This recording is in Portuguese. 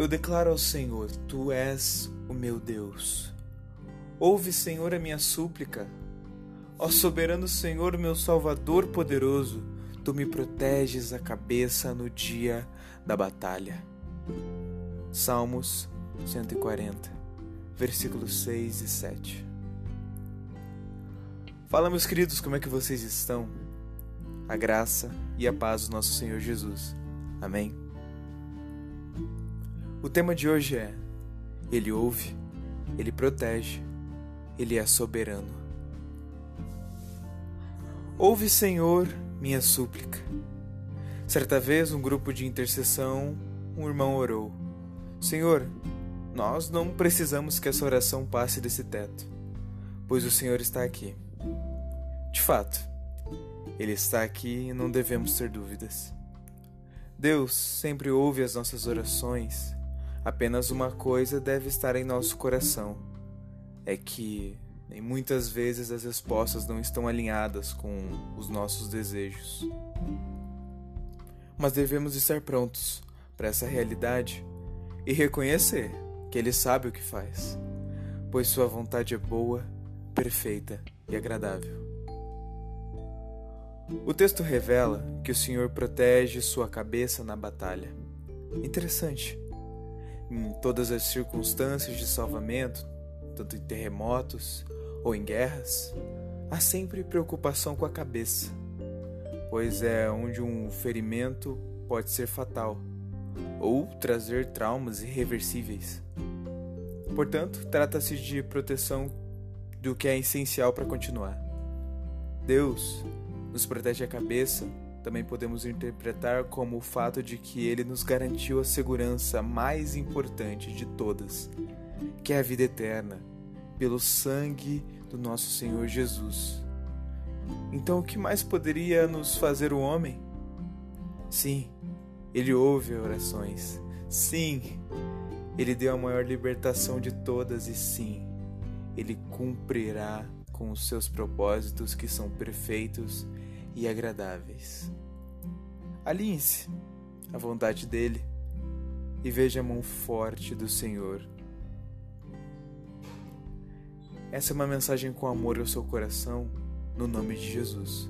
Eu declaro ao Senhor: Tu és o meu Deus. Ouve, Senhor, a minha súplica. Ó soberano Senhor, meu Salvador poderoso, tu me proteges a cabeça no dia da batalha. Salmos 140, versículos 6 e 7. Fala, meus queridos, como é que vocês estão? A graça e a paz do nosso Senhor Jesus. Amém. O tema de hoje é: Ele ouve, Ele protege, Ele é soberano. Ouve, Senhor, minha súplica. Certa vez, um grupo de intercessão, um irmão orou: Senhor, nós não precisamos que essa oração passe desse teto, pois o Senhor está aqui. De fato, Ele está aqui e não devemos ter dúvidas. Deus sempre ouve as nossas orações Apenas uma coisa deve estar em nosso coração: é que nem muitas vezes as respostas não estão alinhadas com os nossos desejos. Mas devemos estar prontos para essa realidade e reconhecer que Ele sabe o que faz, pois Sua vontade é boa, perfeita e agradável. O texto revela que o Senhor protege sua cabeça na batalha. Interessante em todas as circunstâncias de salvamento, tanto em terremotos ou em guerras, há sempre preocupação com a cabeça, pois é onde um ferimento pode ser fatal ou trazer traumas irreversíveis. Portanto, trata-se de proteção do que é essencial para continuar. Deus nos protege a cabeça também podemos interpretar como o fato de que ele nos garantiu a segurança mais importante de todas, que é a vida eterna, pelo sangue do nosso Senhor Jesus. Então, o que mais poderia nos fazer o homem? Sim, ele ouve orações. Sim, ele deu a maior libertação de todas e sim, ele cumprirá com os seus propósitos que são perfeitos e agradáveis. Alinhe-se à vontade dele e veja a mão forte do Senhor. Essa é uma mensagem com amor ao seu coração, no nome de Jesus.